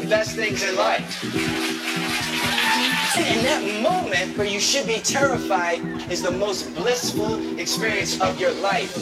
the best things in life. And in that moment where you should be terrified is the most blissful experience of your life.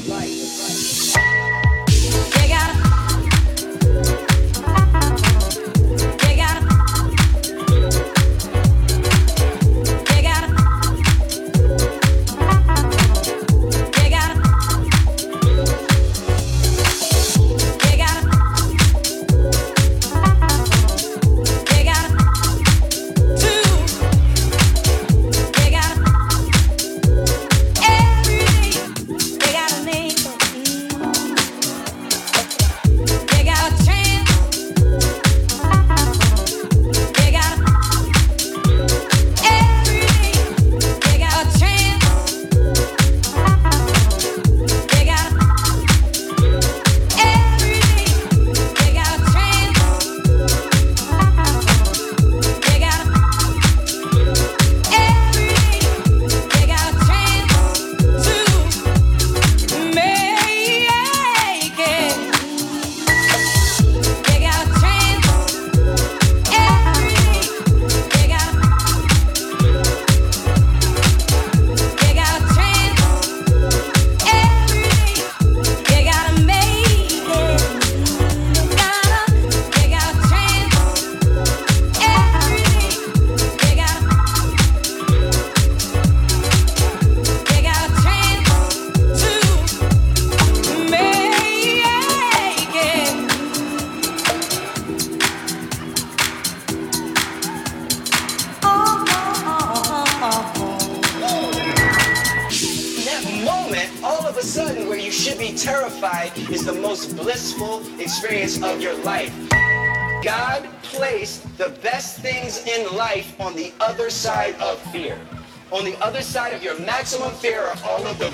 Maximum fear are all of the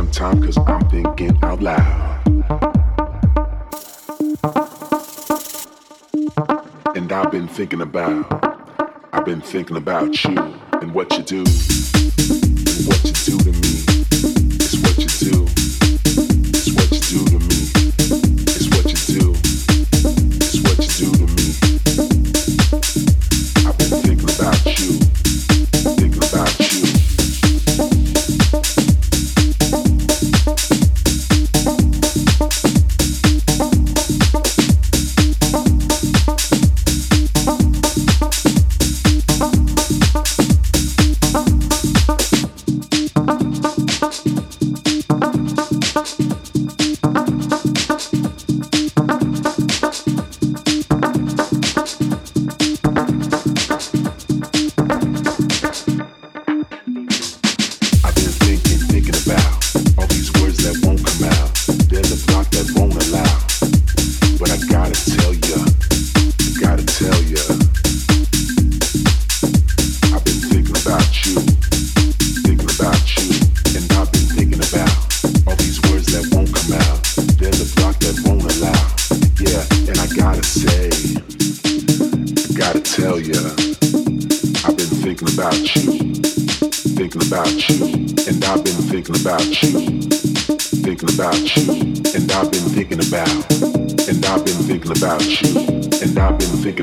sometime cause I'm thinking out loud. And I've been thinking about, I've been thinking about you and what you do, and what you do to me.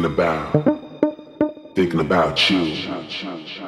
about, thinking about you.